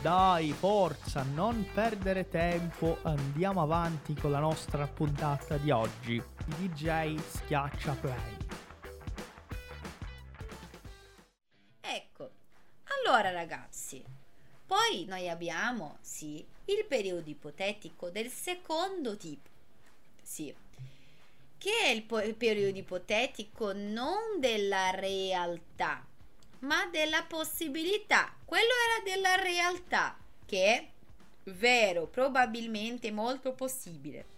Dai, forza, non perdere tempo, andiamo avanti con la nostra puntata di oggi. DJ schiaccia play. Ecco, allora ragazzi, poi noi abbiamo, sì, il periodo ipotetico del secondo tipo. Sì, che è il, po- il periodo ipotetico non della realtà, ma della possibilità. Quello era della realtà, che è vero, probabilmente molto possibile.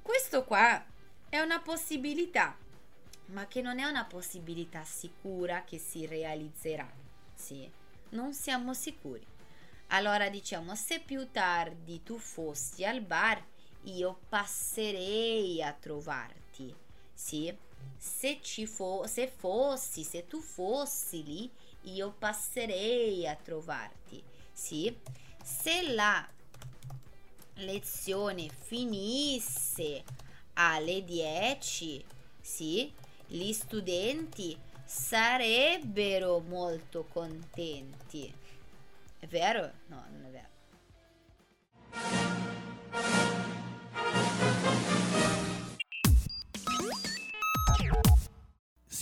Questo qua è una possibilità, ma che non è una possibilità sicura che si realizzerà. Sì, non siamo sicuri. Allora diciamo, se più tardi tu fossi al bar, io passerei a trovarti. Sì, se ci fo- se fossi, se tu fossi lì, io passerei a trovarti. Sì, se la lezione finisse alle 10, sì, gli studenti sarebbero molto contenti. È vero? No, non è vero.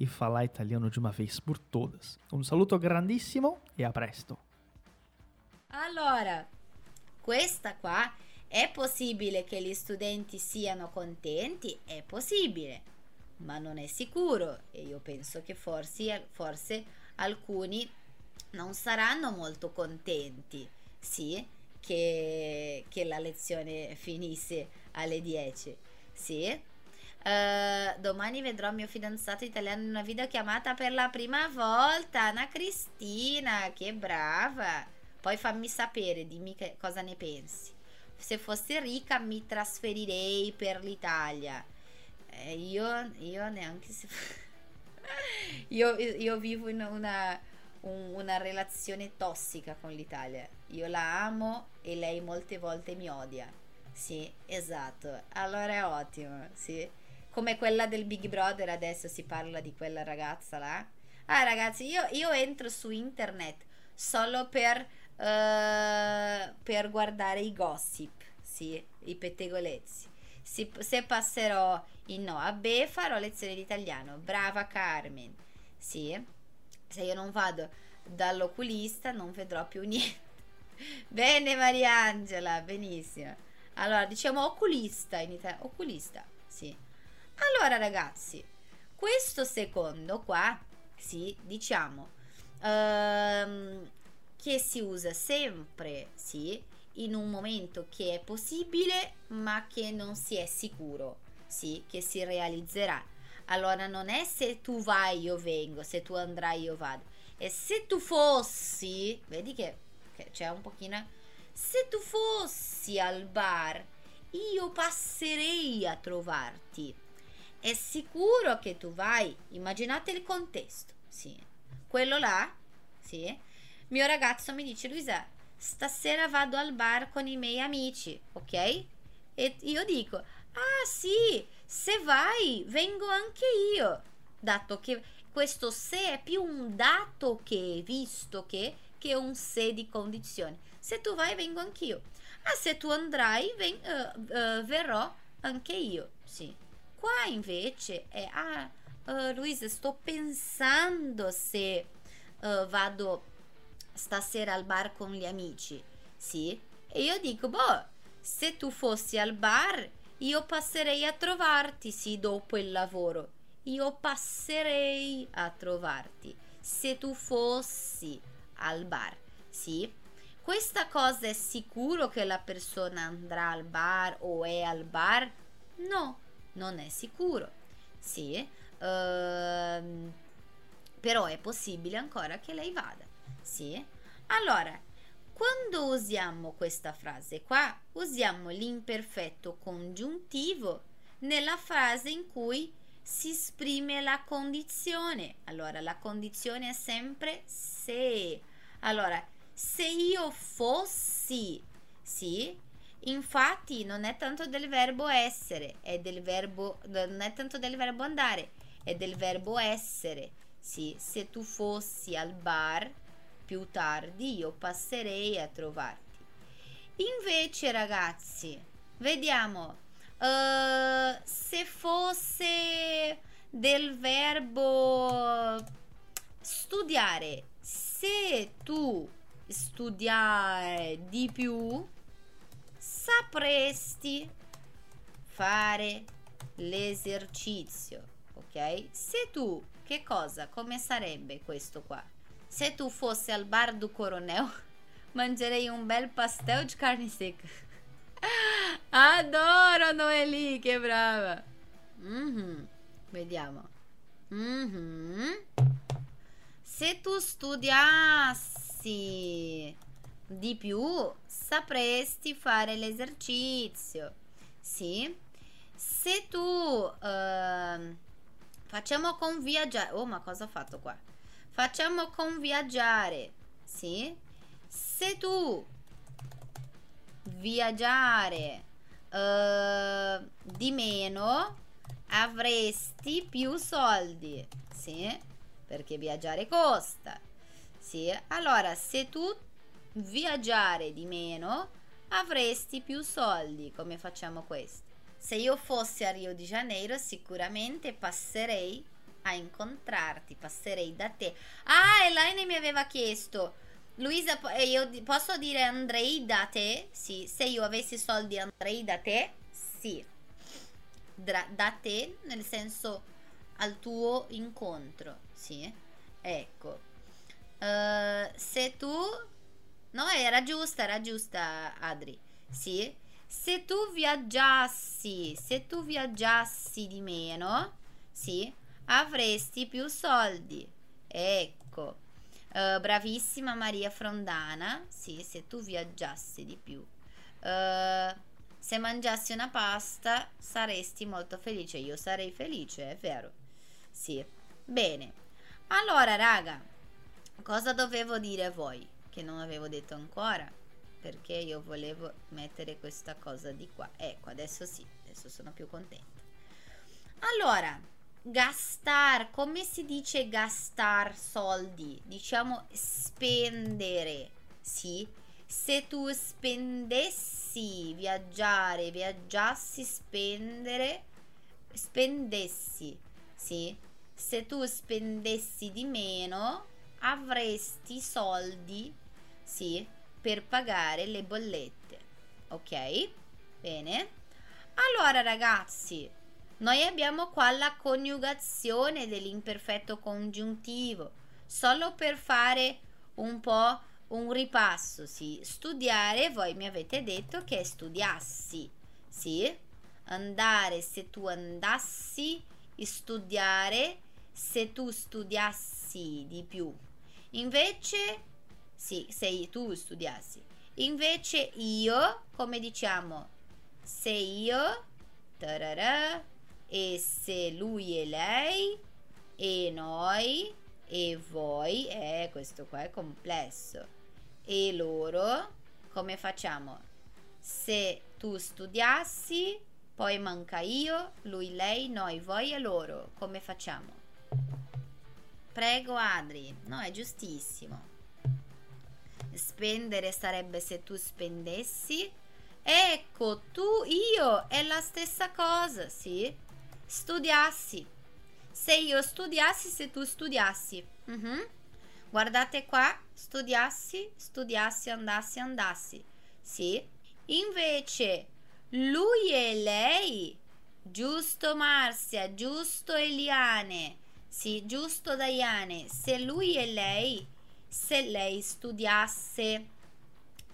e falar italiano de uma vez por todas. Un saluto grandissimo e a presto. Allora, questa qua è possibile che gli studenti siano contenti? È possibile, ma non è sicuro e io penso che forse, forse alcuni non saranno molto contenti, sì, che, che la lezione finisse alle 10, sì, Uh, domani vedrò mio fidanzato italiano in una videochiamata per la prima volta. Anna Cristina, che brava! Poi fammi sapere, dimmi che cosa ne pensi. Se fossi ricca mi trasferirei per l'Italia. Eh, io, io neanche se... io, io vivo in una, un, una relazione tossica con l'Italia. Io la amo e lei molte volte mi odia. Sì, esatto. Allora è ottimo, sì come quella del Big Brother, adesso si parla di quella ragazza là. Ah ragazzi, io, io entro su internet solo per, uh, per guardare i gossip, sì, i pettegolezzi. Si, se passerò in no a B farò lezioni di italiano. Brava Carmen. Sì, se io non vado dall'oculista non vedrò più niente. Bene Mariangela, benissimo. Allora, diciamo oculista in italiano. Oculista, sì. Allora ragazzi, questo secondo qua, sì, diciamo, ehm, che si usa sempre, sì, in un momento che è possibile ma che non si è sicuro, sì, che si realizzerà. Allora non è se tu vai io vengo, se tu andrai io vado. E se tu fossi, vedi che, che c'è un pochino, se tu fossi al bar, io passerei a trovarti. È sicuro che tu vai? Immaginate il contesto, sì. Quello là, sì. Mio ragazzo mi dice, Luisa, stasera vado al bar con i miei amici, ok? E io dico, ah sì, se vai, vengo anche io. Dato che questo se è più un dato che, visto che, che un se di condizione. Se tu vai, vengo anch'io. Ah, se tu andrai, ven, uh, uh, verrò anche io. Sì. Qua invece è, ah, uh, Luisa, sto pensando se vado stasera al bar con gli amici. Sì. E io dico, boh, se tu fossi al bar, io passerei a trovarti, sì, dopo il lavoro. Io passerei a trovarti. Se tu fossi al bar, sì. Questa cosa è sicuro che la persona andrà al bar o è al bar? No, non è sicuro. Sì, ehm, però è possibile ancora che lei vada. Sì. Allora, quando usiamo questa frase qua, usiamo l'imperfetto congiuntivo nella frase in cui si esprime la condizione. Allora, la condizione è sempre se. Allora, se io fossi, sì, infatti non è tanto del verbo essere, è del verbo, non è tanto del verbo andare, è del verbo essere. Sì, se tu fossi al bar più tardi io passerei a trovarti. Invece, ragazzi, vediamo uh, se fosse del verbo studiare, se tu studiare di più, sapresti fare l'esercizio, ok? Se tu, che cosa, come sarebbe questo qua? Se tu fossi al bar do Coronel, mangerei un bel pastel de carne secca. Adoro Noeli, che brava! Mm-hmm. Vediamo. Mm-hmm. Se tu studiassi di più, sapresti fare l'esercizio. Sì? Se tu uh, facciamo con viaggiare. Oh, ma cosa ho fatto qua? Facciamo con viaggiare, sì? Se tu viaggiare uh, di meno avresti più soldi, sì? Perché viaggiare costa, sì? Allora, se tu viaggiare di meno avresti più soldi, come facciamo questo? Se io fossi a Rio de Janeiro sicuramente passerei a incontrarti, passerei da te. Ah, Elaine mi aveva chiesto, Luisa, eh, io posso dire andrei da te? Sì, se io avessi soldi andrei da te? Sì. Da, da te, nel senso al tuo incontro, sì. Ecco. Uh, se tu... No, era giusta, era giusta, Adri. Sì. Se tu viaggiassi, se tu viaggiassi di meno, sì, avresti più soldi. Ecco. Uh, bravissima Maria Frondana. Sì, se tu viaggiassi di più. Uh, se mangiassi una pasta saresti molto felice. Io sarei felice, è vero. Sì. Bene. Allora, raga, cosa dovevo dire a voi? Che non avevo detto ancora. Perché io volevo mettere questa cosa di qua. Ecco, adesso sì, adesso sono più contenta. Allora, gastar, come si dice gastar soldi? Diciamo spendere, sì? Se tu spendessi viaggiare, viaggiassi, spendere, spendessi, sì? Se tu spendessi di meno, avresti soldi, sì, per pagare le bollette. Ok? Bene? Allora ragazzi, noi abbiamo qua la coniugazione dell'imperfetto congiuntivo, solo per fare un po' un ripasso, sì. Studiare, voi mi avete detto che studiassi, sì. Andare se tu andassi, studiare se tu studiassi di più. Invece, sì, se tu studiassi. Invece io, come diciamo? Se io, tararà, e se lui e lei, e noi, e voi, eh, questo qua è complesso. E loro, come facciamo? Se tu studiassi, poi manca io, lui, lei, noi, voi e loro, come facciamo? Prego Adri, no, è giustissimo. Spendere sarebbe se tu spendessi. Ecco, tu, io, è la stessa cosa, sì? Studiassi. Se io studiassi, se tu studiassi. Uh-huh. Guardate qua, studiassi, studiassi, andassi, andassi. Sì? Invece, lui e lei, giusto Marzia, giusto Eliane, sì, giusto Diane, se lui e lei, se lei studiasse,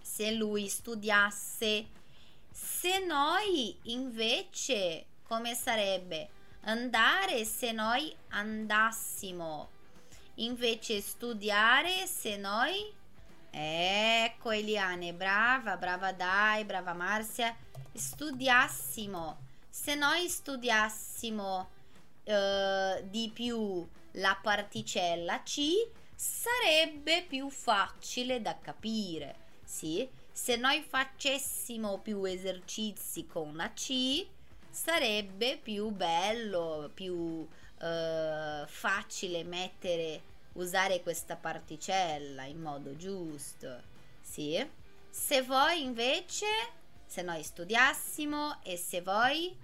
se lui studiasse, se noi invece, come sarebbe? Andare se noi andassimo, invece studiare se noi... Ecco Eliane, brava, brava Dai, brava Marzia, studiassimo. Se noi studiassimo eh, di più la particella C, sarebbe più facile da capire, sì? Se noi facessimo più esercizi con la C, sarebbe più bello, più eh, facile mettere, usare questa particella in modo giusto, sì? Se voi invece, se noi studiassimo e se voi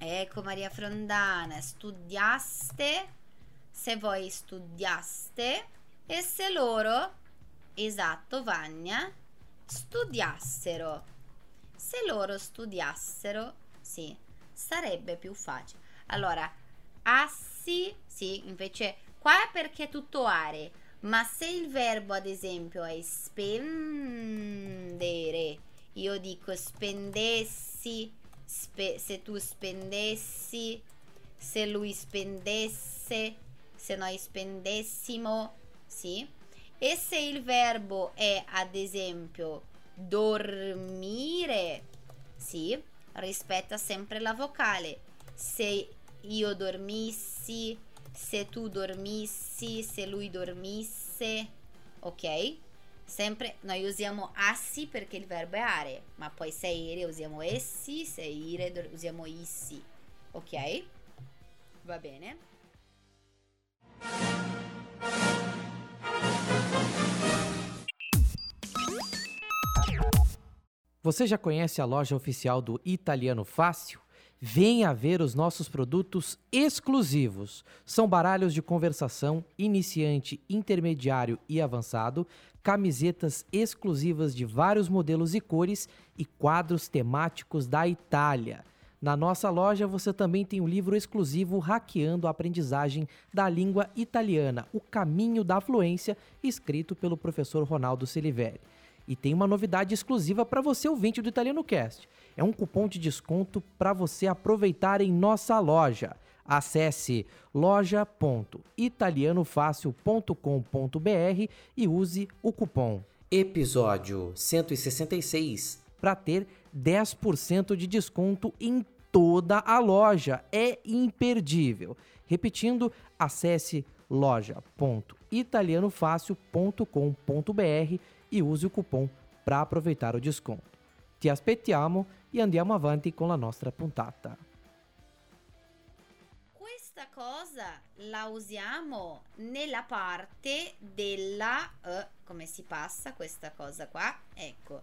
Ecco Maria Frondana, studiaste, se voi studiaste e se loro, esatto Vagna, studiassero. Se loro studiassero, sì, sarebbe più facile. Allora, assi, sì, invece qua è perché è tutto are, ma se il verbo ad esempio è spendere, io dico spendessi, spe- se tu spendessi, se lui spendesse, se noi spendessimo, sì? E se il verbo è ad esempio dormire, sì? Rispetta sempre la vocale. Se io dormissi, se tu dormissi, se lui dormisse, ok? Sempre noi usiamo assi perché il verbo è are, ma poi se ire usiamo essi, se ire usiamo issi. Ok? Va bene? Você já conhece a loja oficial do Italiano Fácil? Venha ver os nossos produtos exclusivos. São baralhos de conversação, iniciante, intermediário e avançado, camisetas exclusivas de vários modelos e cores e quadros temáticos da Itália. Na nossa loja você também tem um livro exclusivo Hackeando a Aprendizagem da Língua Italiana, O Caminho da Fluência, escrito pelo professor Ronaldo Siliveri. E tem uma novidade exclusiva para você ouvinte do Italiano Cast é um cupom de desconto para você aproveitar em nossa loja. Acesse loja.italianofácil.com.br e use o cupom episódio 166 para ter 10% de desconto em toda a loja. É imperdível. Repetindo, acesse loja.italianofácil.com.br e use o cupom para aproveitar o desconto. Ti aspettiamo e andiamo avanti con la nostra puntata. Questa cosa la usiamo nella parte della... Uh, come si passa questa cosa qua? Ecco,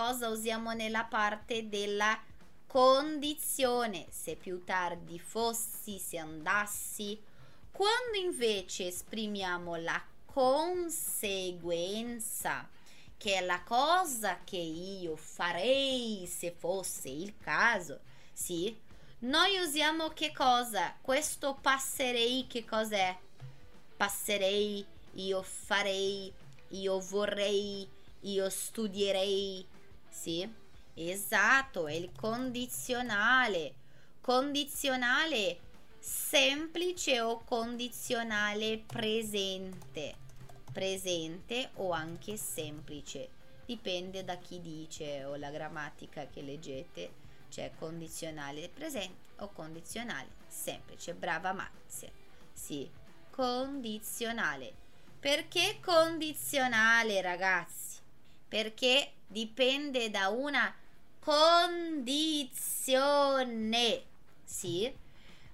cosa usiamo nella parte della condizione. Se più tardi fossi, se andassi. Quando invece esprimiamo la conseguenza che è la cosa che io farei se fosse il caso, sì? Noi usiamo che cosa? Questo passerei che cos'è? Passerei, io farei, io vorrei, io studierei, sì? Esatto, è il condizionale. Condizionale semplice o condizionale presente presente o anche semplice. dipende da chi dice o la grammatica che leggete, c'è condizionale presente o condizionale semplice. Brava Mazia. Sì, condizionale. Perché condizionale, ragazzi? Perché dipende da una condizione. Sì?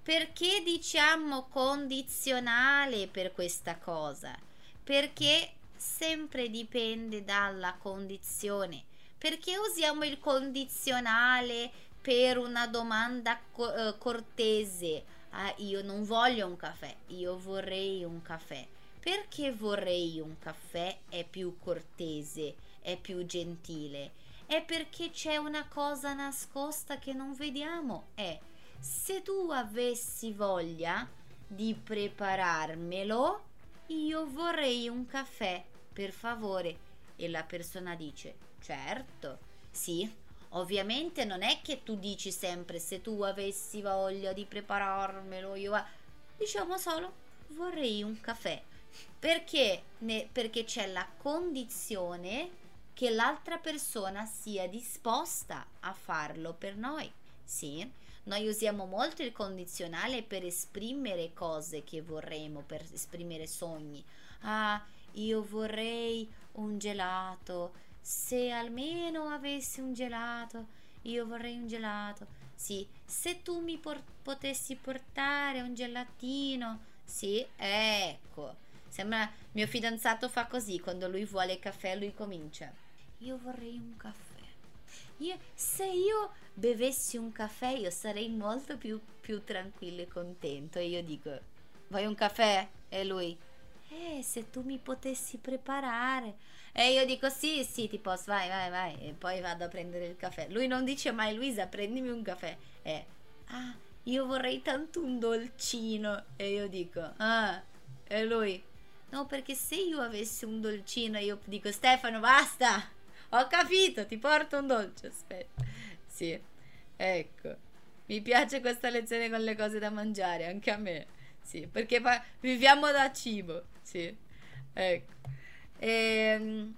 Perché diciamo condizionale per questa cosa? Perché sempre dipende dalla condizione. Perché usiamo il condizionale per una domanda co- eh, cortese? Ah, io non voglio un caffè, io vorrei un caffè. Perché vorrei un caffè è più cortese, è più gentile? È perché c'è una cosa nascosta che non vediamo. È se tu avessi voglia di prepararmelo, io vorrei un caffè per favore. E la persona dice, certo, sì. Ovviamente non è che tu dici sempre se tu avessi voglia di prepararmelo, io va. Diciamo solo vorrei un caffè. Perché? Ne, perché c'è la condizione che l'altra persona sia disposta a farlo per noi. Sì, noi usiamo molto il condizionale per esprimere cose che vorremmo, per esprimere sogni. Ah, io vorrei un gelato. Se almeno avessi un gelato, io vorrei un gelato. Sì, se tu mi por- potessi portare un gelatino. Sì, ecco. Sembra mio fidanzato fa così quando lui vuole caffè, lui comincia. Io vorrei un caffè. Io, se io bevessi un caffè, io sarei molto più, più tranquillo e contento. E io dico, vuoi un caffè? E lui, eh, se tu mi potessi preparare. E io dico sì, sì, ti posso, vai, vai, vai. E poi vado a prendere il caffè. Lui non dice mai, Luisa, prendimi un caffè. E, ah, io vorrei tanto un dolcino. E io dico, ah, e lui, no, perché se io avessi un dolcino, io dico, Stefano, basta, ho capito, ti porto un dolce. Aspetta, sì, ecco. Mi piace questa lezione con le cose da mangiare, anche a me. Sì, perché viviamo da cibo. Sì, ecco. E, ehm,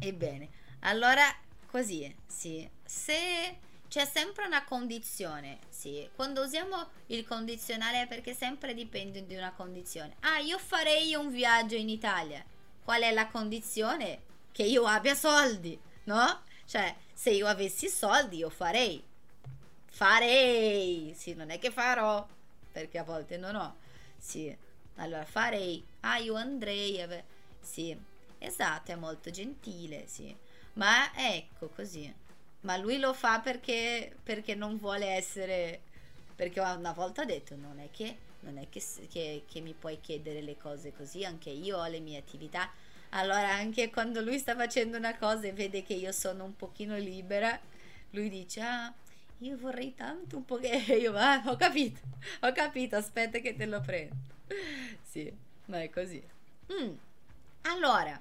ebbene, allora così, sì. Se c'è sempre una condizione, sì. Quando usiamo il condizionale perché sempre dipende di una condizione. Ah, io farei un viaggio in Italia. Qual è la condizione? Che io abbia soldi, no? Cioè, se io avessi soldi, io farei. Farei. Sì, non è che farò, perché a volte non ho. Sì. Allora, farei. Ah, io andrei. Sì, esatto, è molto gentile, sì. Ma ecco così. Ma lui lo fa perché, perché non vuole essere... Perché una volta ho detto, non è che, non è che, che, che mi puoi chiedere le cose così, anche io ho le mie attività. Allora, anche quando lui sta facendo una cosa e vede che io sono un pochino libera, lui dice, ah, io vorrei tanto un po' che io, ah, ho capito, ho capito, aspetta che te lo prendo. Sì, ma è così. Mm. Allora,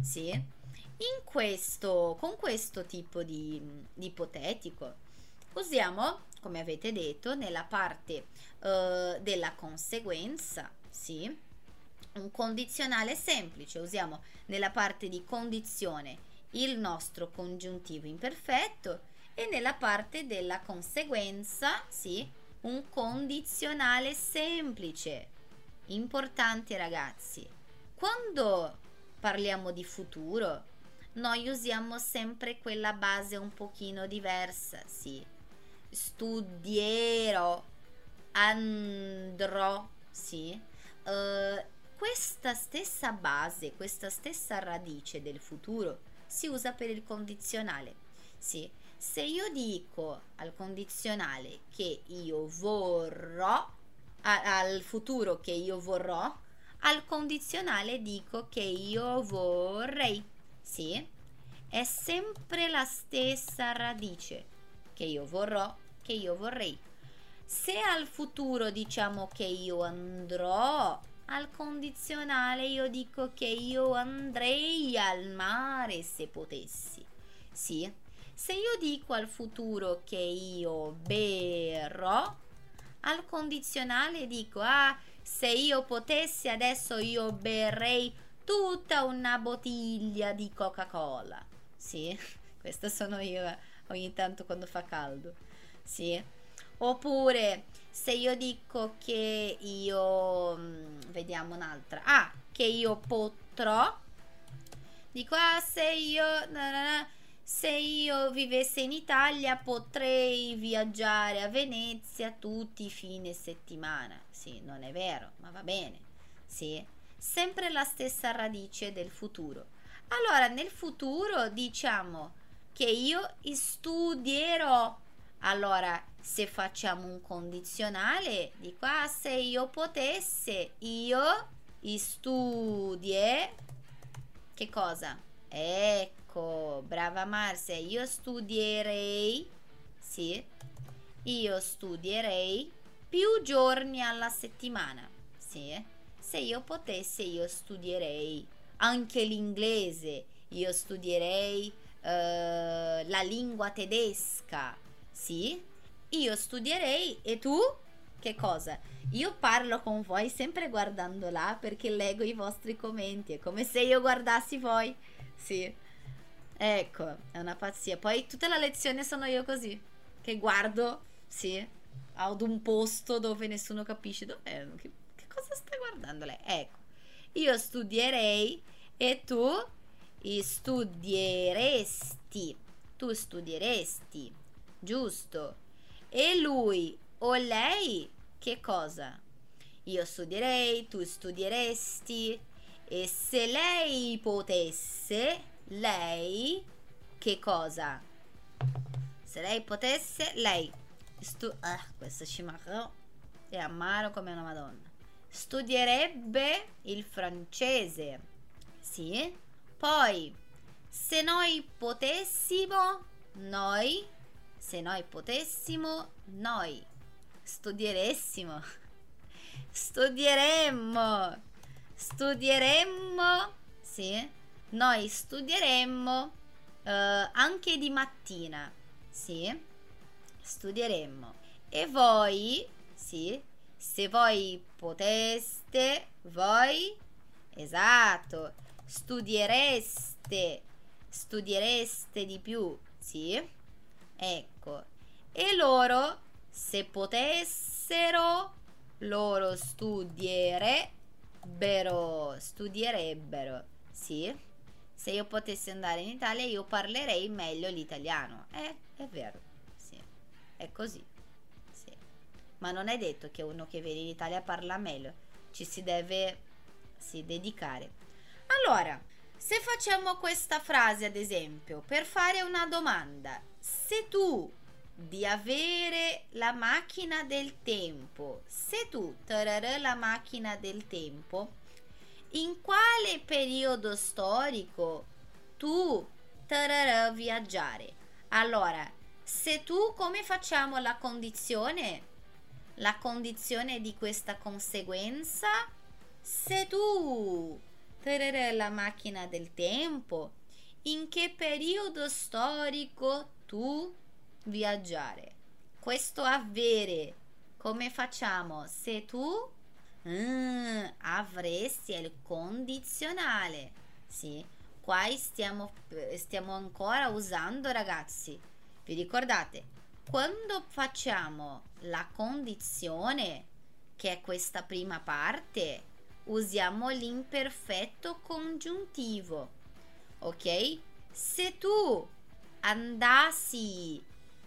sì, in questo, con questo tipo di, di ipotetico usiamo, come avete detto, nella parte uh, della conseguenza, sì, un condizionale semplice. Usiamo nella parte di condizione il nostro congiuntivo imperfetto e nella parte della conseguenza, sì, un condizionale semplice. Importante ragazzi. Quando parliamo di futuro, noi usiamo sempre quella base un pochino diversa, sì. Studierò, andrò, sì. Uh, questa stessa base, questa stessa radice del futuro si usa per il condizionale, sì. Se io dico al condizionale che io vorrò, a, al futuro che io vorrò, al condizionale dico che io vorrei. Sì, è sempre la stessa radice che io vorrò, che io vorrei. Se al futuro diciamo che io andrò, al condizionale io dico che io andrei al mare se potessi. Sì, se io dico al futuro che io berrò, al condizionale dico, ah, se io potessi adesso io berrei tutta una bottiglia di Coca-Cola. Sì, questa sono io ogni tanto quando fa caldo. Sì. Oppure se io dico che io mm, vediamo un'altra. Ah, che io potrò dico ah se io na, na, na, se io vivessi in Italia potrei viaggiare a Venezia tutti i fine settimana. Sì, non è vero, ma va bene. Sì, sempre la stessa radice del futuro. Allora, nel futuro diciamo che io studierò. Allora, se facciamo un condizionale, dico ah, se io potesse, io studie che cosa? Ecco, brava Marcia, io studierei, sì, io studierei più giorni alla settimana, sì. Se io potessi, io studierei anche l'inglese, io studierei uh, la lingua tedesca, sì. Io studierei e tu? Che cosa? Io parlo con voi sempre guardando là perché leggo i vostri commenti. È come se io guardassi voi. Sì. Ecco, è una pazzia. Poi tutta la lezione sono io così. Che guardo, sì, ad un posto dove nessuno capisce. Dov'è? Che, che cosa stai guardando lei? Ecco. Io studierei e tu studieresti. Tu studieresti. Giusto. E lui o lei che cosa? Io studierei, tu studieresti e se lei potesse, lei che cosa? Se lei potesse, lei stu- ah, questo ci manca è amaro come una madonna. Studierebbe il francese. Sì? Poi se noi potessimo, noi se noi potessimo, noi studieressimo, studieremmo, studieremmo, sì, noi studieremmo uh, anche di mattina, sì, studieremmo. E voi, sì, se voi poteste, voi, esatto, studiereste, studiereste di più, sì, ecco. E loro se potessero, loro studierebbero, studierebbero, sì. Se io potessi andare in Italia, io parlerei meglio l'italiano. Eh, è vero, sì. È così, sì. Ma non è detto che uno che viene in Italia parla meglio. Ci si deve sì, dedicare. Allora, se facciamo questa frase, ad esempio, per fare una domanda, se tu di avere la macchina del tempo. Se tu tararà la macchina del tempo, in quale periodo storico tu tararà viaggiare? Allora, se tu come facciamo la condizione? La condizione di questa conseguenza? Se tu tararà la macchina del tempo, in che periodo storico tu viaggiare. Questo avere, come facciamo? Se tu mm, avresti il condizionale, sì, qua stiamo, stiamo ancora usando ragazzi. Vi ricordate? Quando facciamo la condizione, che è questa prima parte, usiamo l'imperfetto congiuntivo. Ok? Se tu andassi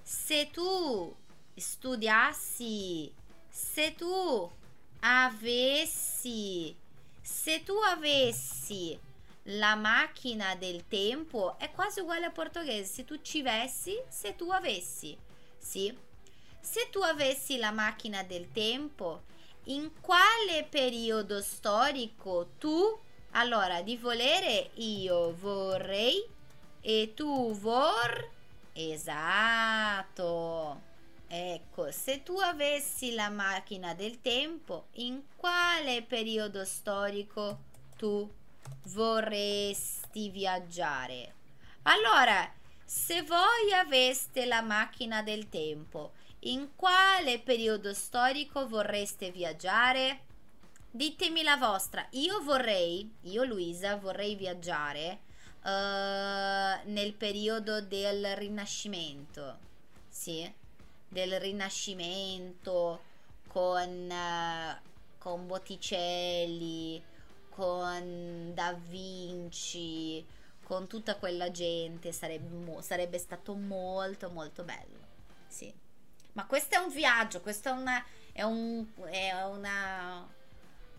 se tu studiassi, se tu avessi, se tu avessi la macchina del tempo, è quasi uguale a portoghese, se tu ci avessi, se tu avessi, sì. Se tu avessi la macchina del tempo, in quale periodo storico tu, allora di volere io vorrei e tu vor Esatto. Ecco, se tu avessi la macchina del tempo, in quale periodo storico tu vorresti viaggiare? Allora, se voi aveste la macchina del tempo, in quale periodo storico vorreste viaggiare? Ditemi la vostra. Io vorrei, io Luisa, vorrei viaggiare uh, nel periodo del Rinascimento, sì, del Rinascimento con, uh, con Botticelli, con Da Vinci, con tutta quella gente, sarebbe, sarebbe stato molto molto bello, sì. Ma questo è un viaggio, questo è una, è un, è una,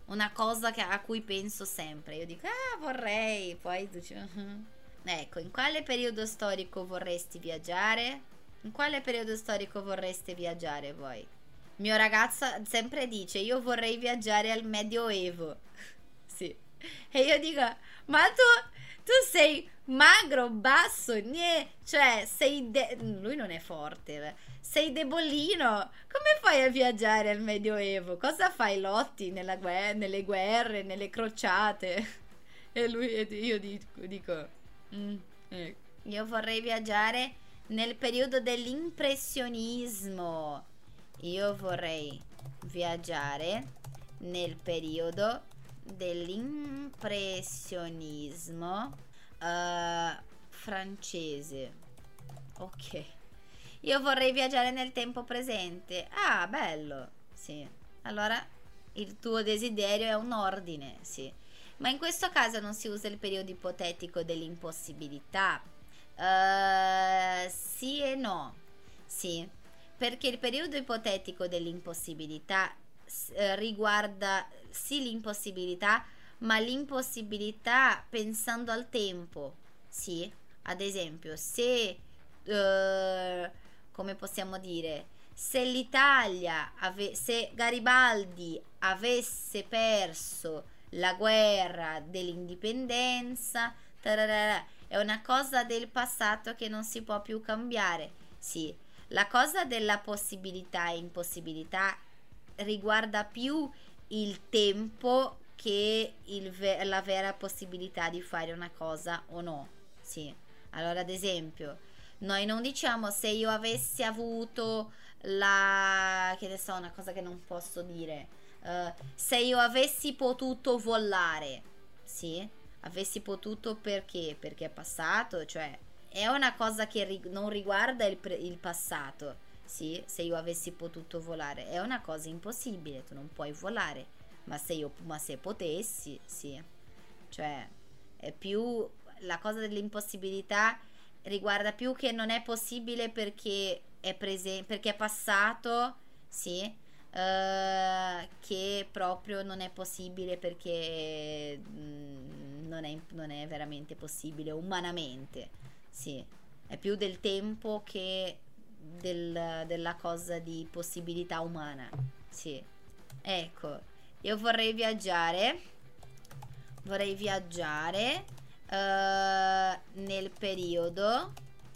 una cosa che, a cui penso sempre. Io dico, ah, vorrei, poi dici, uh-huh. ecco, in quale periodo storico vorresti viaggiare? In quale periodo storico vorreste viaggiare voi? Mio ragazzo sempre dice, io vorrei viaggiare al Medioevo. sì. E io dico, ma tu, tu sei magro, basso, niente, cioè sei de- lui non è forte, sei debolino. Come fai a viaggiare al Medioevo? Cosa fai lotti guerra, nelle guerre, nelle crociate? E lui io dico, dico mm, eh. io vorrei viaggiare nel periodo dell'impressionismo. Io vorrei viaggiare nel periodo dell'impressionismo uh, francese. Ok. Io vorrei viaggiare nel tempo presente. Ah, bello. Sì. Allora il tuo desiderio è un ordine, sì. Ma in questo caso non si usa il periodo ipotetico dell'impossibilità. Uh, sì e no. Sì, perché il periodo ipotetico dell'impossibilità uh, riguarda sì l'impossibilità, ma l'impossibilità pensando al tempo. Sì, ad esempio, se uh, come possiamo dire, se l'Italia, ave- se Garibaldi avesse perso la guerra dell'indipendenza, tararara, è una cosa del passato che non si può più cambiare. Sì, la cosa della possibilità e impossibilità riguarda più il tempo che ve- la vera possibilità di fare una cosa o no. Sì. Allora, ad esempio, noi non diciamo se io avessi avuto la... che ne so, una cosa che non posso dire. Uh, se io avessi potuto volare, sì? Avessi potuto perché? Perché è passato, cioè è una cosa che ri- non riguarda il, il passato, sì? Se io avessi potuto volare, è una cosa impossibile, tu non puoi volare, ma se io ma se potessi, sì. Cioè è più la cosa dell'impossibilità riguarda più che non è possibile perché è, prese- perché è passato, sì, uh, che proprio non è possibile perché mh, mm, non, è, non è veramente possibile umanamente, sì, è più del tempo che del, della cosa di possibilità umana, sì. Ecco, io vorrei viaggiare, vorrei viaggiare uh, nel periodo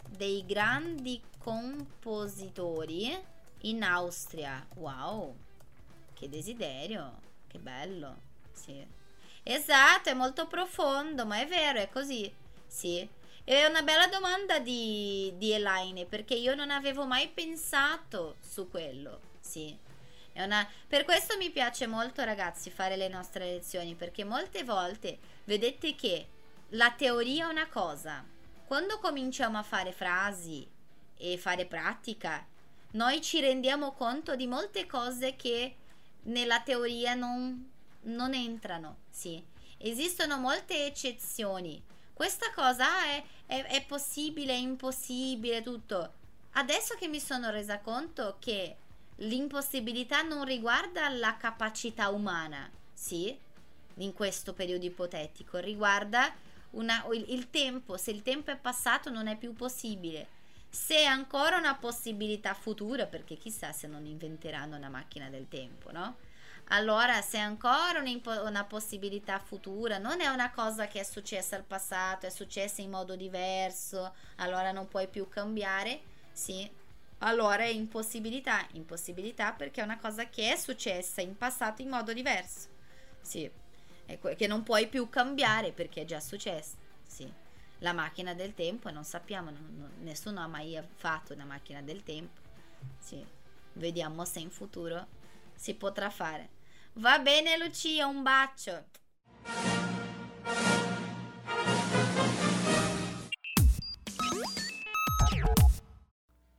dei grandi compositori in Austria. Wow, che desiderio, che bello, sì. Esatto, è molto profondo, ma è vero, è così, sì. È una bella domanda di, di Elaine perché io non avevo mai pensato su quello, sì. Una... Per questo mi piace molto, ragazzi, fare le nostre lezioni perché molte volte vedete che la teoria è una cosa, quando cominciamo a fare frasi e fare pratica, noi ci rendiamo conto di molte cose che nella teoria non, non entrano, sì. Esistono molte eccezioni. Questa cosa è, è, è possibile, è impossibile, tutto. Adesso che mi sono resa conto che l'impossibilità non riguarda la capacità umana, sì, in questo periodo ipotetico, riguarda una, il, il tempo, se il tempo è passato non è più possibile. Se è ancora una possibilità futura, perché chissà se non inventeranno una macchina del tempo, no? Allora, se è ancora una possibilità futura, non è una cosa che è successa al passato, è successa in modo diverso, allora non puoi più cambiare, sì. Allora è impossibilità, impossibilità perché è una cosa che è successa in passato in modo diverso. Sì che non puoi più cambiare perché è già successo. Sì. La macchina del tempo, non sappiamo, non, non, nessuno ha mai fatto una macchina del tempo. Sì. Vediamo se in futuro si potrà fare. Va bene Lucia, un bacio.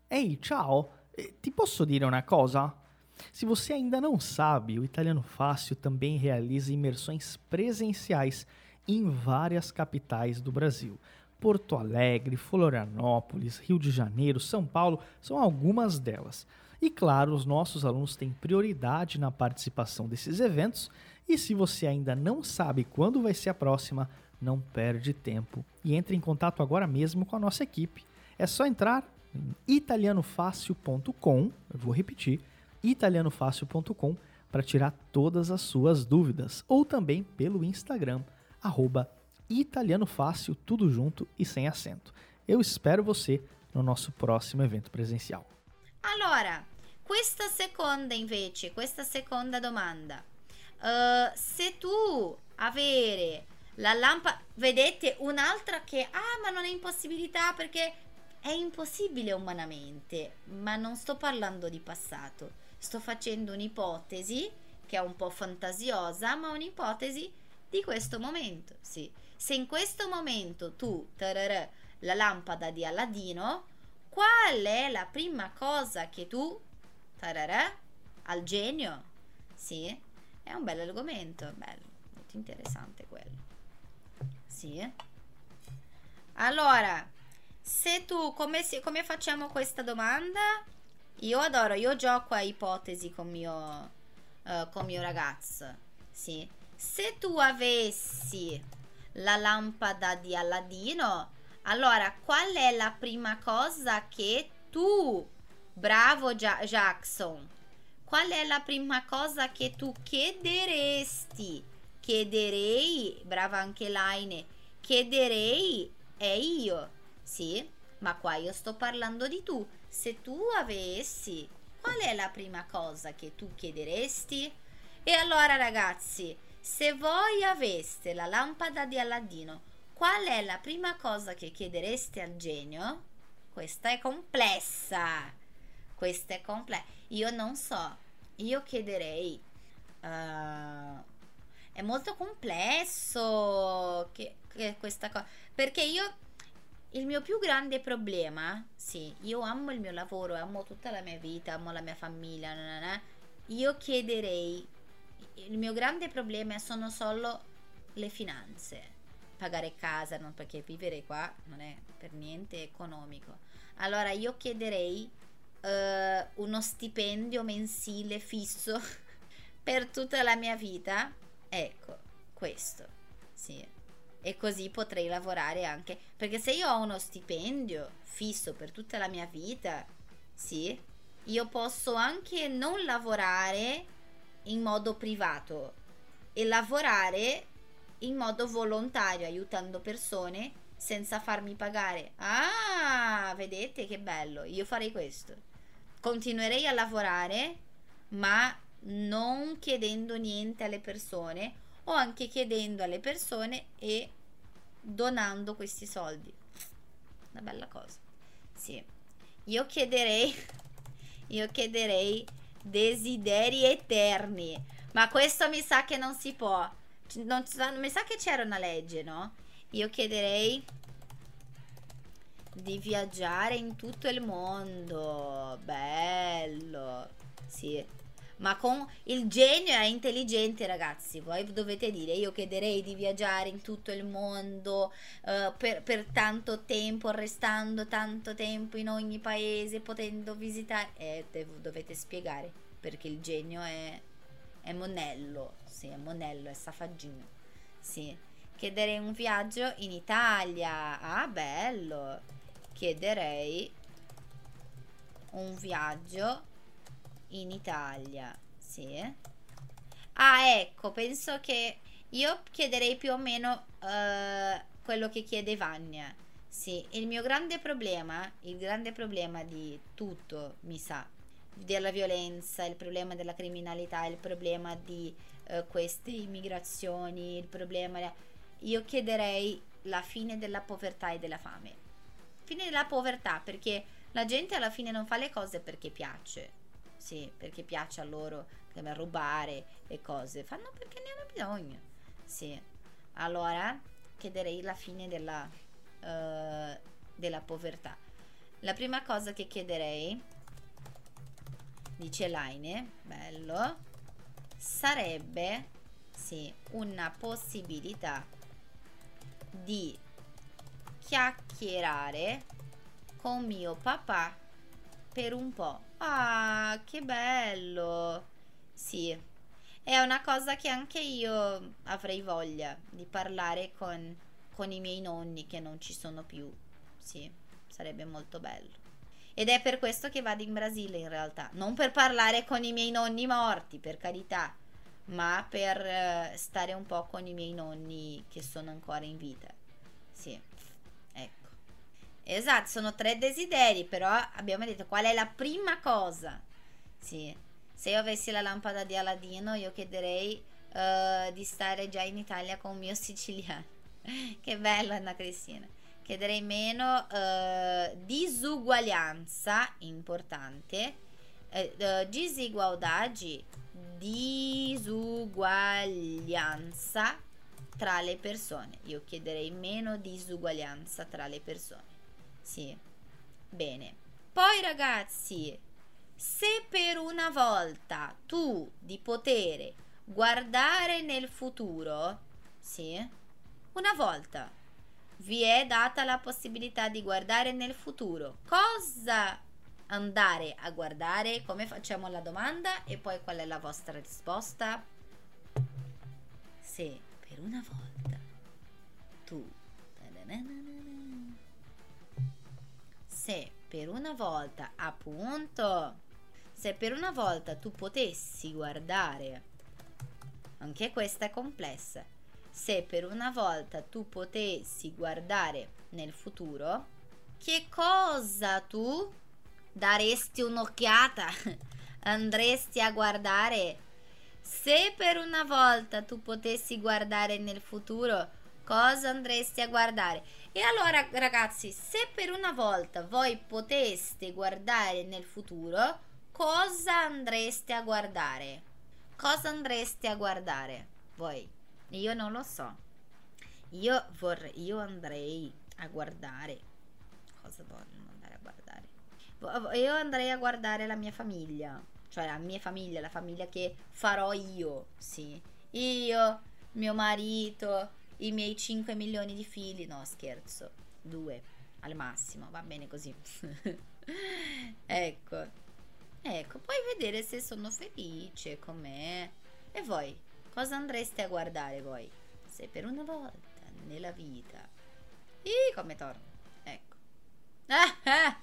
Ehi, ciao, eh, ti posso dire una cosa? Se você ainda não sabe, o Italiano Fácil também realiza imersões presenciais em várias capitais do Brasil. Porto Alegre, Florianópolis, Rio de Janeiro, São Paulo são algumas delas. E claro, os nossos alunos têm prioridade na participação desses eventos. E se você ainda não sabe quando vai ser a próxima, não perde tempo e entre em contato agora mesmo com a nossa equipe. É só entrar em italianofácil.com, eu vou repetir, italianofácil.com para tirar todas as suas dúvidas, ou também pelo Instagram, arroba italianofácil, tudo junto e sem acento. Eu espero você no nosso próximo evento presencial. Allora, questa seconda invece, questa seconda domanda, uh, se tu avere la lampada, vedete un'altra che, ah ma non è impossibilità perché è impossibile umanamente, ma non sto parlando di passato, sto facendo un'ipotesi che è un po' fantasiosa, ma un'ipotesi di questo momento, sì. Se in questo momento tu, tararà, la lampada di Aladino, qual è la prima cosa che tu, tararà, al genio? Sì, è un bel argomento, bello, molto interessante quello. Sì. Allora, se tu, come, come facciamo questa domanda? Io adoro, io gioco a ipotesi con mio, uh, con mio ragazzo. Sì. Se tu avessi la lampada di Alladino, allora qual è la prima cosa che tu, bravo Gia- Jackson, qual è la prima cosa che tu chiederesti? Chiederei, brava anche Laine, chiederei è io, sì? Ma qua io sto parlando di tu. Se tu avessi, qual è la prima cosa che tu chiederesti? E allora ragazzi, se voi aveste la lampada di Aladdino, qual è la prima cosa che chiedereste al genio? Questa è complessa. Questa è complessa. Io non so. Io chiederei. Uh, è molto complesso che, che questa cosa. Perché io. Il mio più grande problema, sì, io amo il mio lavoro, amo tutta la mia vita, amo la mia famiglia, io chiederei il mio grande problema sono solo le finanze. Pagare casa, non perché vivere qua non è per niente economico. Allora io chiederei uh, uno stipendio mensile fisso per tutta la mia vita. Ecco, questo. Sì. E così potrei lavorare anche. Perché se io ho uno stipendio fisso per tutta la mia vita, sì, io posso anche non lavorare in modo privato e lavorare in modo volontario aiutando persone senza farmi pagare. Ah, vedete che bello, io farei questo. Continuerei a lavorare, ma non chiedendo niente alle persone o anche chiedendo alle persone e donando questi soldi. Una bella cosa. Sì. Io chiederei io chiederei desideri eterni. Ma questo mi sa che non si può. Non, mi sa che c'era una legge, no? Io chiederei di viaggiare in tutto il mondo. Bello. Sì. Ma con il genio è intelligente, ragazzi. Voi dovete dire: Io chiederei di viaggiare in tutto il mondo uh, per, per, tanto tempo, restando tanto tempo in ogni paese, potendo visitare. Eh, dovete spiegare perché il genio è, è monello. Sì, è monello, è safaggino. Sì. Chiederei un viaggio in Italia. Ah, bello. Chiederei un viaggio in Italia, sì. Ah, ecco, penso che io chiederei più o meno uh, quello che chiede Vania. Sì, il mio grande problema, il grande problema di tutto, mi sa, della violenza, il problema della criminalità, il problema di uh, queste immigrazioni, il problema... Io chiederei la fine della povertà e della fame. Fine della povertà, perché la gente alla fine non fa le cose perché piace sì, perché piace a loro come rubare e cose, fanno perché ne hanno bisogno. Sì. Allora chiederei la fine della, uh, della povertà. la prima cosa che chiederei, dice Laine, bello, sarebbe, sì, una possibilità di chiacchierare con mio papà per un po'. Ah, che bello! Sì, è una cosa che anche io avrei voglia di parlare con, con i miei nonni che non ci sono più. Sì, sarebbe molto bello. Ed è per questo che vado in Brasile in realtà. Non per parlare con i miei nonni morti, per carità, ma per uh, stare un po' con i miei nonni che sono ancora in vita. Sì. Esatto, sono tre desideri, però abbiamo detto qual è la prima cosa. Sì, se io avessi la lampada di Aladino, io chiederei uh, di stare già in Italia con un mio siciliano. che bello, Anna Cristina. Chiederei meno uh, disuguaglianza, importante, uh, desigualdade, disuguaglianza tra le persone. Io chiederei meno disuguaglianza tra le persone. Sì. Bene. Poi ragazzi, se per una volta tu di potere guardare nel futuro, sì, una volta vi è data la possibilità di guardare nel futuro, cosa andare a guardare? Come facciamo la domanda e poi qual è la vostra risposta? Se per una volta tu se per una volta appunto se per una volta tu potessi guardare, anche questa è complessa, se per una volta tu potessi guardare nel futuro, che cosa tu daresti un'occhiata? Andresti a guardare? Se per una volta tu potessi guardare nel futuro, cosa andresti a guardare? E allora ragazzi, se per una volta voi poteste guardare nel futuro, cosa andreste a guardare? Cosa andreste a guardare voi? Io non lo so. Io vorrei, io andrei a guardare. Cosa voglio andare a guardare? Io andrei a guardare la mia famiglia. Cioè la mia famiglia, la famiglia che farò io. Sì. Io, mio marito, i miei 5 milioni di figli. No, scherzo. Due al massimo. Va bene così. ecco. Ecco, puoi vedere se sono felice, com'è. E voi, cosa andreste a guardare voi? Se per una volta nella vita... Ih, come torno. Ecco.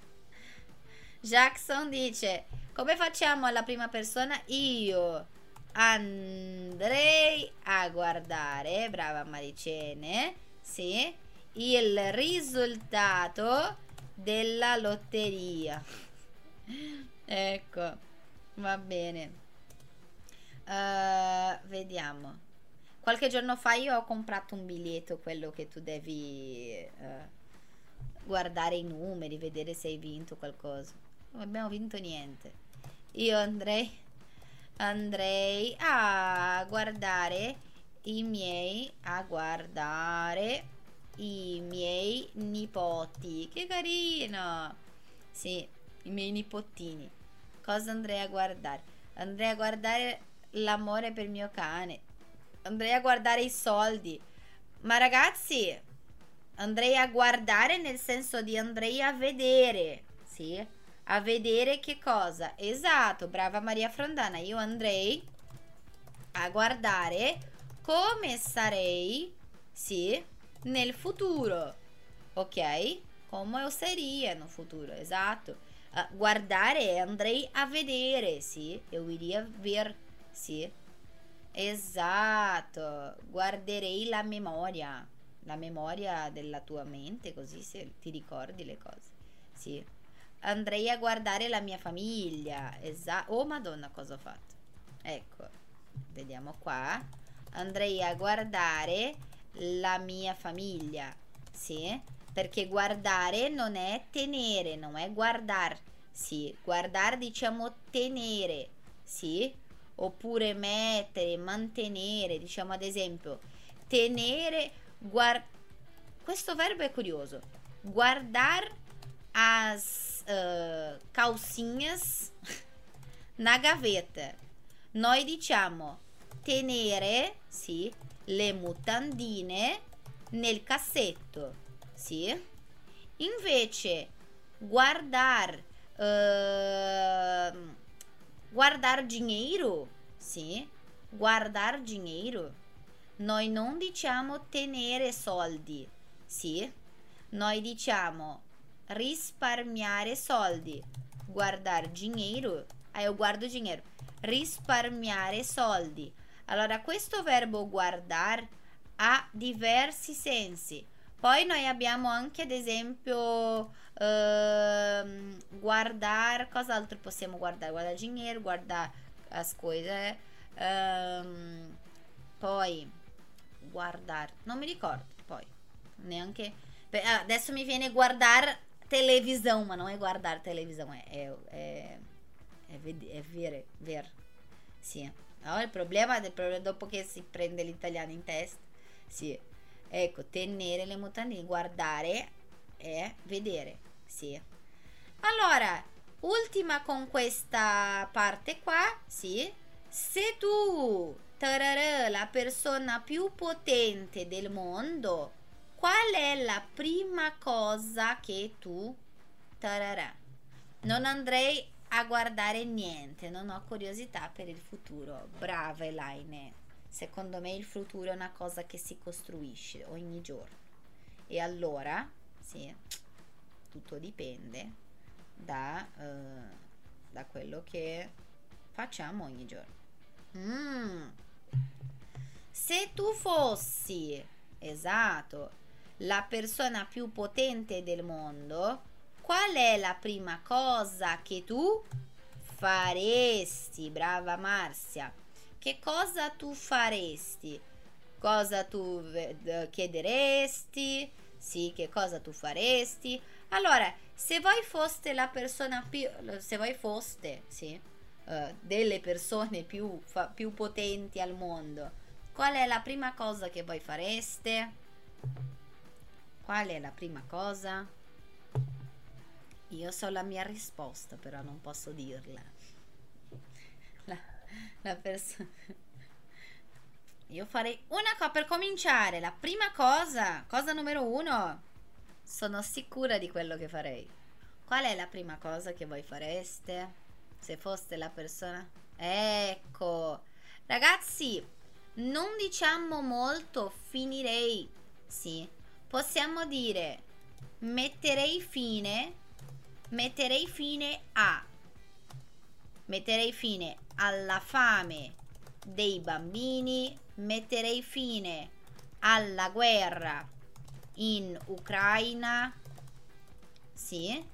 Jackson dice, come facciamo alla prima persona? Io andrei a guardare, brava Maricene, sì, il risultato della lotteria. Ecco, va bene. Uh, vediamo. Qualche giorno fa io ho comprato un biglietto, quello che tu devi uh, guardare i numeri, vedere se hai vinto qualcosa. Non abbiamo vinto niente. Io andrei, andrei a guardare i miei, a guardare i miei nipoti. Che carino! Sì, i miei nipotini. Cosa andrei a guardare? Andrei a guardare l'amore per mio cane. Andrei a guardare i soldi. Ma ragazzi, andrei a guardare nel senso di andrei a vedere. Sì? A vedere che cosa? Esatto, brava Maria Frondana. Io andrei a guardare come sarei, sì, nel futuro. Ok? Come sarei no futuro, esatto uh, guardare, andrei a vedere, sì, eu iria ver, sì. Esatto, guarderei la memoria, la memoria della tua mente, così se ti ricordi le cose, sì. Andrei a guardare la mia famiglia, esatto. Oh madonna, cosa ho fatto? Ecco, vediamo qua. Andrei a guardare la mia famiglia, sì perché guardare non è tenere, non è guardarsi. Guardare diciamo tenere, sì? Oppure mettere, mantenere, diciamo ad esempio, tenere, guard... Questo verbo è curioso. Guardar as uh, calcinhas na gavetta. Noi diciamo tenere, sì, le mutandine nel cassetto, sì. Invece guardar uh, guardar dinheiro, sì, guardar dinheiro. Noi non diciamo tenere soldi, sì. Noi diciamo risparmiare soldi. Guardar dinheiro. Ah, eu guardo dinheiro. Risparmiare soldi. Allora, questo verbo guardar ha diversi sensi. Poi noi abbiamo anche, ad esempio, ehm, guardare, cos'altro possiamo guardare? Guardare dinheiro, guardare as coisas. Ehm, poi, guardare, non mi ricordo, poi, neanche... Ah, adesso mi viene guardare televisão, ma non è guardare televisione, è, è, è, è vero, vero. Sì. No, il problema, il problema dopo che si prende l'italiano in testa, sì. Ecco, tenere le mutandine, guardare e vedere, sì. Allora, ultima con questa parte qua, sì. Se tu, tararà, la persona più potente del mondo, Qual è la prima cosa che tu tararà? Non andrei a guardare niente, non ho curiosità per il futuro. Brava Elaine. Secondo me il futuro è una cosa che si costruisce ogni giorno. E allora, sì, tutto dipende da, uh, da quello che facciamo ogni giorno. Mm. Se tu fossi, esatto, la persona più potente del mondo, qual è la prima cosa che tu faresti? Brava Marzia. Che cosa tu faresti? Cosa tu chiederesti? Sì, che cosa tu faresti? Allora, se voi foste la persona più se voi foste, sì, uh, delle persone più, fa, più potenti al mondo, qual è la prima cosa che voi fareste? Qual è la prima cosa? Io so la mia risposta, però non posso dirla. La, la persona... Io farei una cosa per cominciare. La prima cosa, cosa numero uno, sono sicura di quello che farei. Qual è la prima cosa che voi fareste se foste la persona? Ecco, ragazzi, non diciamo molto, finirei. Sì, possiamo dire metterei fine metterei fine a metterei fine alla fame dei bambini metterei fine alla guerra in Ucraina sì?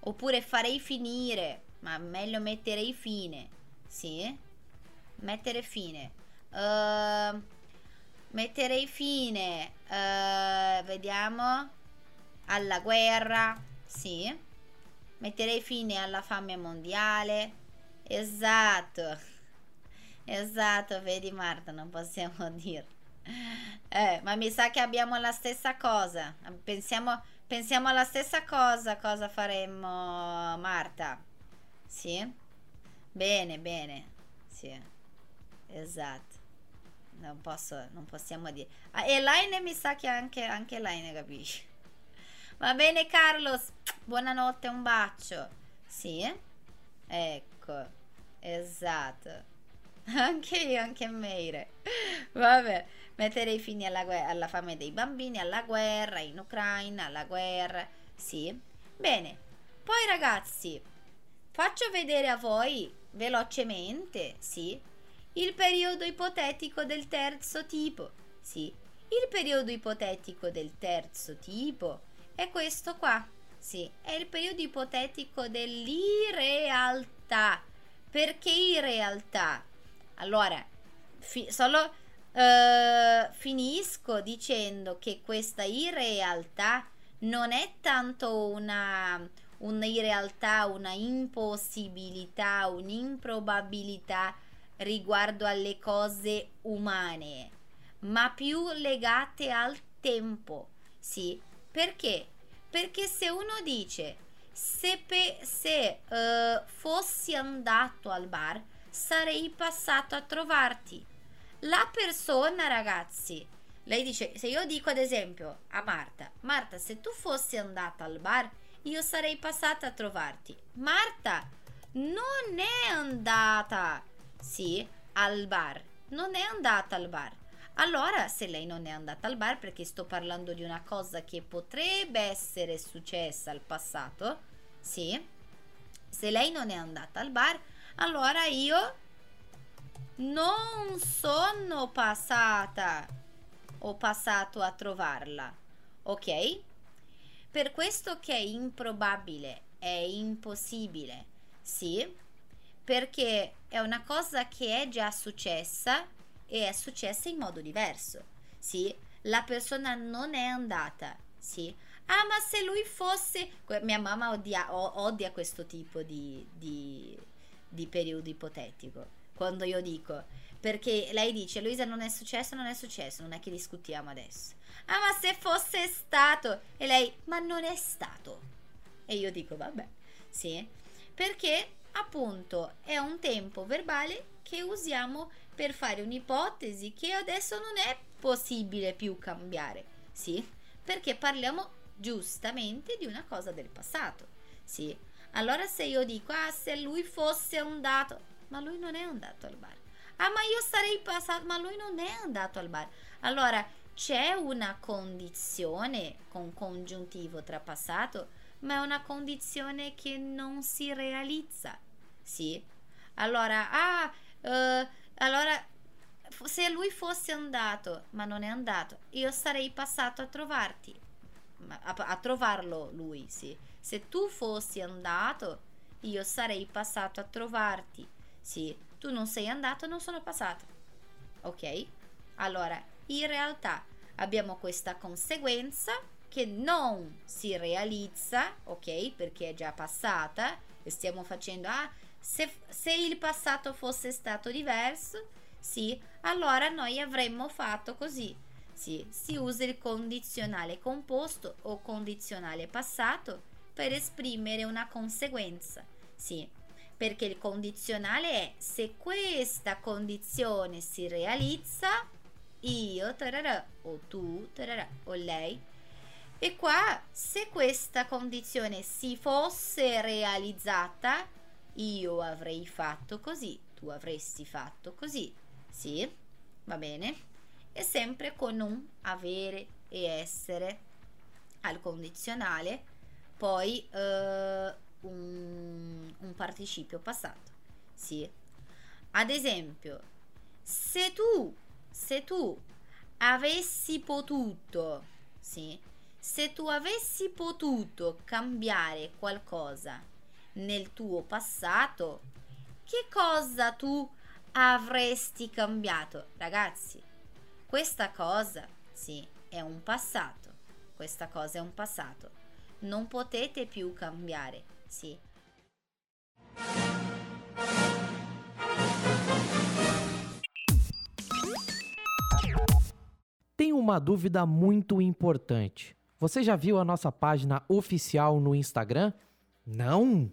Oppure farei finire ma meglio metterei fine sì? Mettere fine. Uh, metterei fine, uh, vediamo, alla guerra, sì, metterei fine alla fame mondiale, esatto, esatto, vedi Marta, non possiamo dire. Eh, ma mi sa che abbiamo la stessa cosa, pensiamo, pensiamo alla stessa cosa, cosa faremmo Marta, sì, bene, bene, sì, esatto non posso, non possiamo dire. Ah, Elaine mi sa che anche, anche Elaine capisce. Va bene Carlos, buonanotte, un bacio. Sì? Ecco, esatto. Anche io, anche Meire. Vabbè, metterei fine alla, alla fame dei bambini, alla guerra in Ucraina, alla guerra. Sì? Bene. Poi ragazzi, faccio vedere a voi velocemente, sì? Il periodo ipotetico del terzo tipo. Sì, il periodo ipotetico del terzo tipo è questo qua. Sì, è il periodo ipotetico dell'irrealtà. Perché irrealtà? Allora, fi- solo uh, finisco dicendo che questa irrealtà non è tanto una un'irrealtà, una impossibilità, un'improbabilità riguardo alle cose umane, ma più legate al tempo. Sì, perché? Perché se uno dice se, pe- se uh, fossi andato al bar, sarei passato a trovarti. La persona, ragazzi, lei dice, se io dico ad esempio a Marta, Marta, se tu fossi andata al bar, io sarei passata a trovarti. Marta non è andata, sì, al bar, non è andata al bar. Allora, se lei non è andata al bar, perché sto parlando di una cosa che potrebbe essere successa al passato, sì, se lei non è andata al bar, allora io non sono passata o passato a trovarla, ok? Per questo che è improbabile, è impossibile, sì, perché è una cosa che è già successa e è successa in modo diverso, sì? La persona non è andata, sì? Ah, ma se lui fosse... Mia mamma odia, odia questo tipo di, di, di periodo ipotetico. Quando io dico, perché lei dice, Luisa non è successo, non è successo, non è che discutiamo adesso. Ah, ma se fosse stato... E lei, ma non è stato. E io dico, vabbè, sì. Perché appunto è un tempo verbale che usiamo per fare un'ipotesi che adesso non è possibile più cambiare, sì? Perché parliamo giustamente di una cosa del passato, sì? Allora se io dico, ah, se lui fosse andato, ma lui non è andato al bar. Ah, ma io sarei passato, ma lui non è andato al bar. Allora c'è una condizione con congiuntivo tra passato, ma è una condizione che non si realizza, sì? Allora, ah, uh, allora se lui fosse andato, ma non è andato, io sarei passato a trovarti. A, a, trovarlo lui, sì. Se tu fossi andato, io sarei passato a trovarti. Sì, tu non sei andato, non sono passato. Ok? Allora, in realtà abbiamo questa conseguenza che non si realizza, ok? Perché è già passata e stiamo facendo, ah, se, se il passato fosse stato diverso, sì, allora noi avremmo fatto così. Sì, si usa il condizionale composto o condizionale passato per esprimere una conseguenza. Sì, perché il condizionale è se questa condizione si realizza, io tararà, o tu tararà, o lei. E qua se questa condizione si fosse realizzata, io avrei fatto così, tu avresti fatto così. Sì, va bene? E sempre con un avere e essere al condizionale, poi eh, un, un participio passato. Sì. Ad esempio, se tu, se tu avessi potuto, sì, se tu avessi potuto cambiare qualcosa nel tuo passato, che cosa tu avresti cambiato? Ragazzi, questa cosa, sì, è un passato. Questa cosa è un passato. Non potete più cambiare, sì. Tem uma dúvida muito importante. Você já viu a nossa página oficial no Instagram? Não?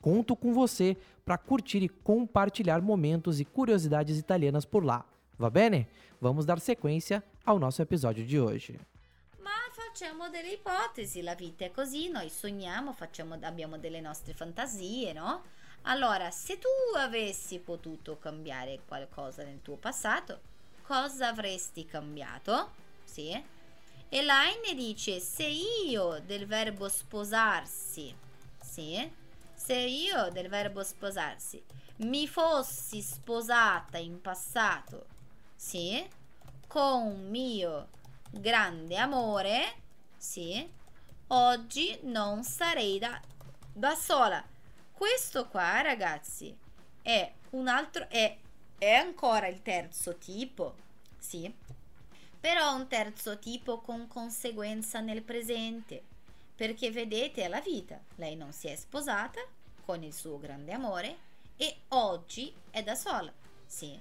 Conto com você para curtir e compartilhar momentos e curiosidades italianas por lá. Va bene? Vamos dar sequência ao nosso episódio de hoje. Ma facciamo delle ipotesi, la vita è così, noi sogniamo, facciamo, abbiamo delle nostre fantasie, no? Allora, se tu avessi potuto cambiare qualcosa nel tuo passato, cosa avresti cambiato? Sì. Elaine dice, se io del verbo sposarsi, sì, se io del verbo sposarsi mi fossi sposata in passato sì, con mio grande amore, sì, oggi non sarei da, da sola. Questo qua, ragazzi, è un altro, è, è ancora il terzo tipo, sì, però un terzo tipo con conseguenza nel presente, perché vedete la vita, lei non si è sposata con il suo grande amore e oggi è da sola, sì,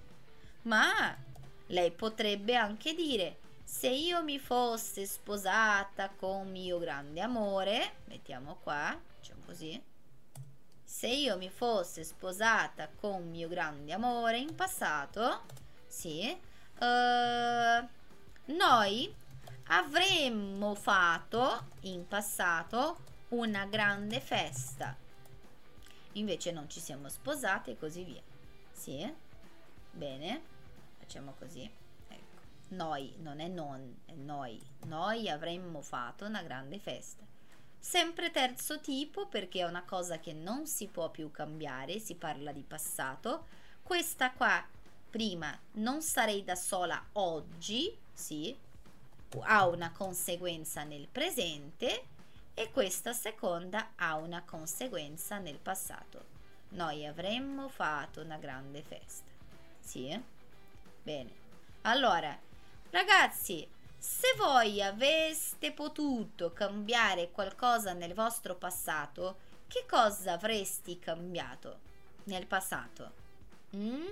ma lei potrebbe anche dire se io mi fosse sposata con mio grande amore, mettiamo qua, diciamo così, se io mi fosse sposata con mio grande amore in passato, sì, uh, noi avremmo fatto in passato una grande festa. Invece non ci siamo sposate e così via. Sì? Bene, facciamo così. Ecco, noi, non è non, è noi. Noi avremmo fatto una grande festa. Sempre terzo tipo perché è una cosa che non si può più cambiare, si parla di passato. Questa qua prima non sarei da sola oggi, sì, ha una conseguenza nel presente e questa seconda ha una conseguenza nel passato. Noi avremmo fatto una grande festa. Sì? Bene. Allora, ragazzi, se voi aveste potuto cambiare qualcosa nel vostro passato, che cosa avresti cambiato nel passato? Mm?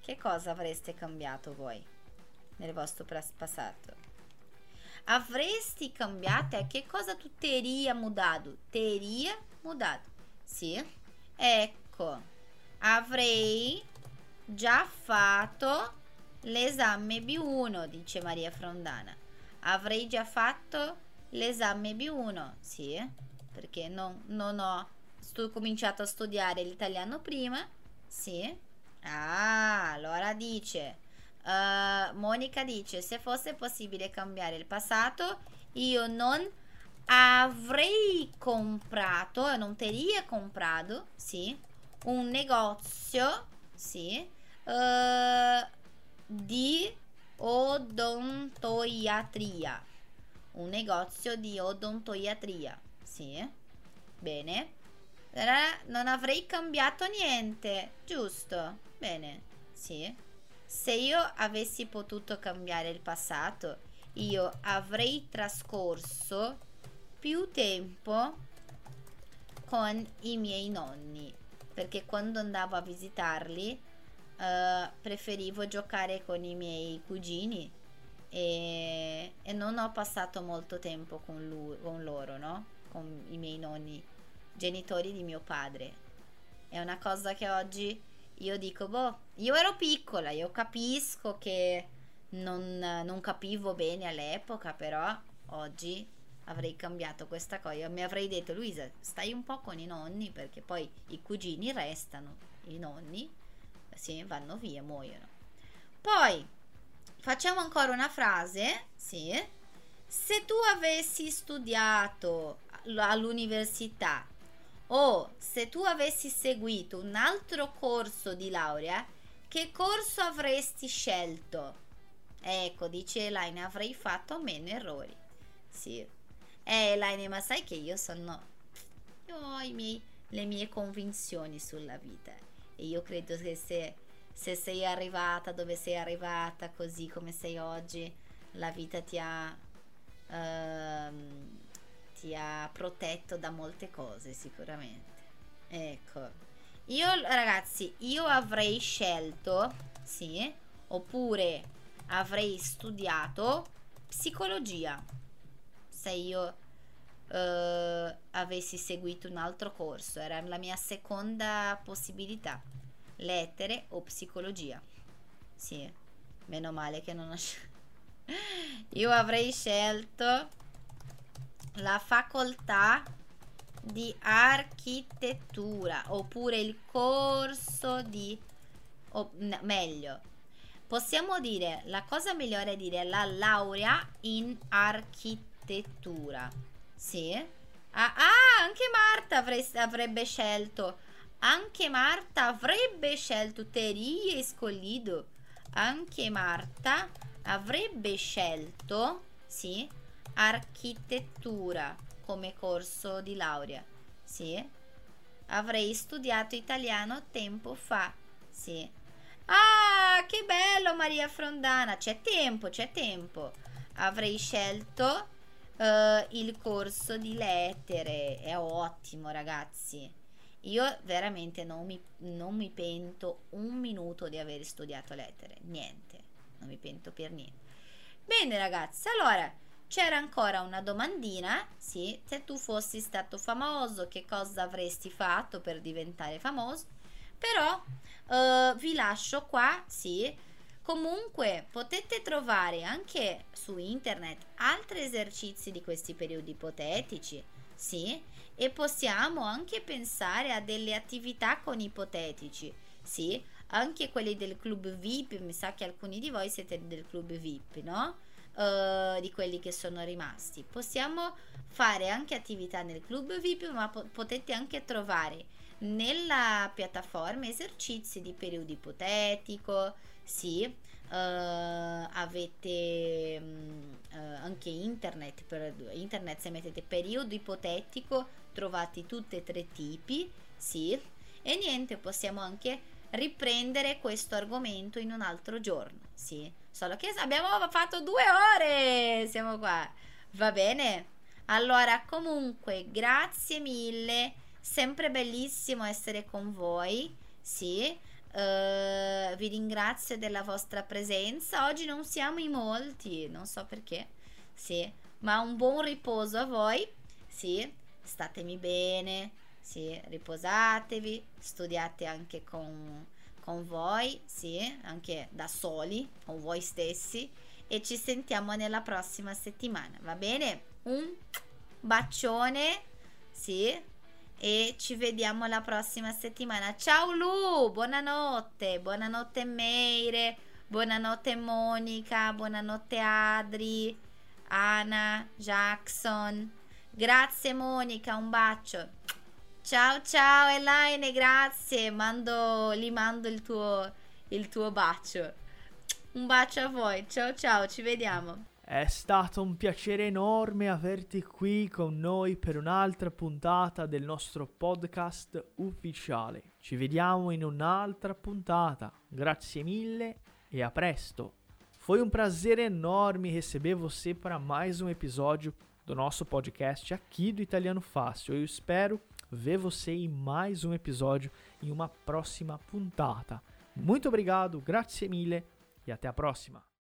Che cosa avreste cambiato voi nel vostro passato? Avresti cambiato? Che cosa tu teria mudato? Teria mudato? Sì? Ecco, avrei già fatto l'esame B1, dice Maria Frondana avrei già fatto l'esame B1, sì, perché non, non ho sto, cominciato a studiare l'italiano prima, sì. Ah, allora dice, uh, Monica dice, se fosse possibile cambiare il passato, io non avrei comprato, non teria comprato, sì, un negozio, sì, uh, di odontoiatria. Un negozio di odontoiatria. Sì. Bene. Non avrei cambiato niente, giusto? Bene. Sì. Se io avessi potuto cambiare il passato, io avrei trascorso più tempo con i miei nonni, perché quando andavo a visitarli uh, preferivo giocare con i miei cugini e, e, non ho passato molto tempo con, lui, con loro, no? Con i miei nonni, genitori di mio padre. È una cosa che oggi io dico, boh, io ero piccola, io capisco che non, non capivo bene all'epoca, però oggi avrei cambiato questa cosa. Mi avrei detto, Luisa, stai un po' con i nonni perché poi i cugini restano, i nonni sì, vanno via, muoiono. Poi facciamo ancora una frase, sì. Se tu avessi studiato all'università o se tu avessi seguito un altro corso di laurea, che corso avresti scelto? Ecco, dice Elaine, avrei fatto meno errori. Sì. Eh, Elaine, ma sai che io sono... Io ho miei, le mie convinzioni sulla vita e io credo che se, se sei arrivata dove sei arrivata, così come sei oggi, la vita ti ha, ehm, ti ha protetto da molte cose sicuramente. Ecco. Io ragazzi, io avrei scelto, sì, oppure avrei studiato psicologia. Se io uh, avessi seguito un altro corso, era la mia seconda possibilità, lettere o psicologia. Sì, meno male che non ho scelto. Io avrei scelto la facoltà di architettura oppure il corso di o no, meglio possiamo dire la cosa migliore è dire la laurea in architettura sì. Ah, ah anche Marta avreste, avrebbe scelto. Anche Marta avrebbe scelto Teria escolhido. Anche Marta avrebbe scelto, sì, architettura come corso di laurea. Sì. Avrei studiato italiano tempo fa. Sì. Ah, che bello Maria Frondana. C'è tempo, c'è tempo. Avrei scelto uh, il corso di lettere. È ottimo, ragazzi. Io veramente non mi, non mi pento un minuto di aver studiato lettere. Niente. Non mi pento per niente. Bene, ragazzi. Allora, c'era ancora una domandina. Sì, se tu fossi stato famoso, che cosa avresti fatto per diventare famoso? Però uh, vi lascio qua, sì. Comunque potete trovare anche su internet altri esercizi di questi periodi ipotetici, sì, e possiamo anche pensare a delle attività con ipotetici, sì, anche quelli del club VIP, mi sa che alcuni di voi siete del club VIP, no? Uh, di quelli che sono rimasti. Possiamo fare anche attività nel club VIP, ma po- potete anche trovare nella piattaforma esercizi di periodo ipotetico, sì, uh, avete uh, anche internet, per internet se mettete periodo ipotetico trovate tutti e tre tipi, sì, e niente, possiamo anche riprendere questo argomento in un altro giorno, sì, solo che abbiamo fatto due ore, siamo qua, va bene? Allora, comunque, grazie mille sempre bellissimo essere con voi, sì. Uh, vi ringrazio della vostra presenza. Oggi non siamo in molti, non so perché, sì, ma un buon riposo a voi, sì. Statemi bene, sì, riposatevi, studiate anche con, con voi, sì, anche da soli, con voi stessi e ci sentiamo nella prossima settimana, va bene? Un bacione, sì, e ci vediamo la prossima settimana. Ciao Lu, buonanotte, buonanotte Meire, buonanotte Monica, buonanotte Adri, Anna, Jackson. Grazie Monica, un bacio. Ciao ciao Elaine, grazie, mando, gli mando il tuo, il tuo bacio. Un bacio a voi, ciao ciao, ci vediamo. È stato un piacere enorme averti qui con noi per un'altra puntata del nostro podcast ufficiale. Ci vediamo in un'altra puntata. Grazie mille e a presto. Foi um prazer enorme receber você para mais um episódio do nosso podcast aqui do Italiano Fácil. Eu espero ver você em mais um episódio em uma próxima puntata. Muito obrigado, grazie mille e até a próxima.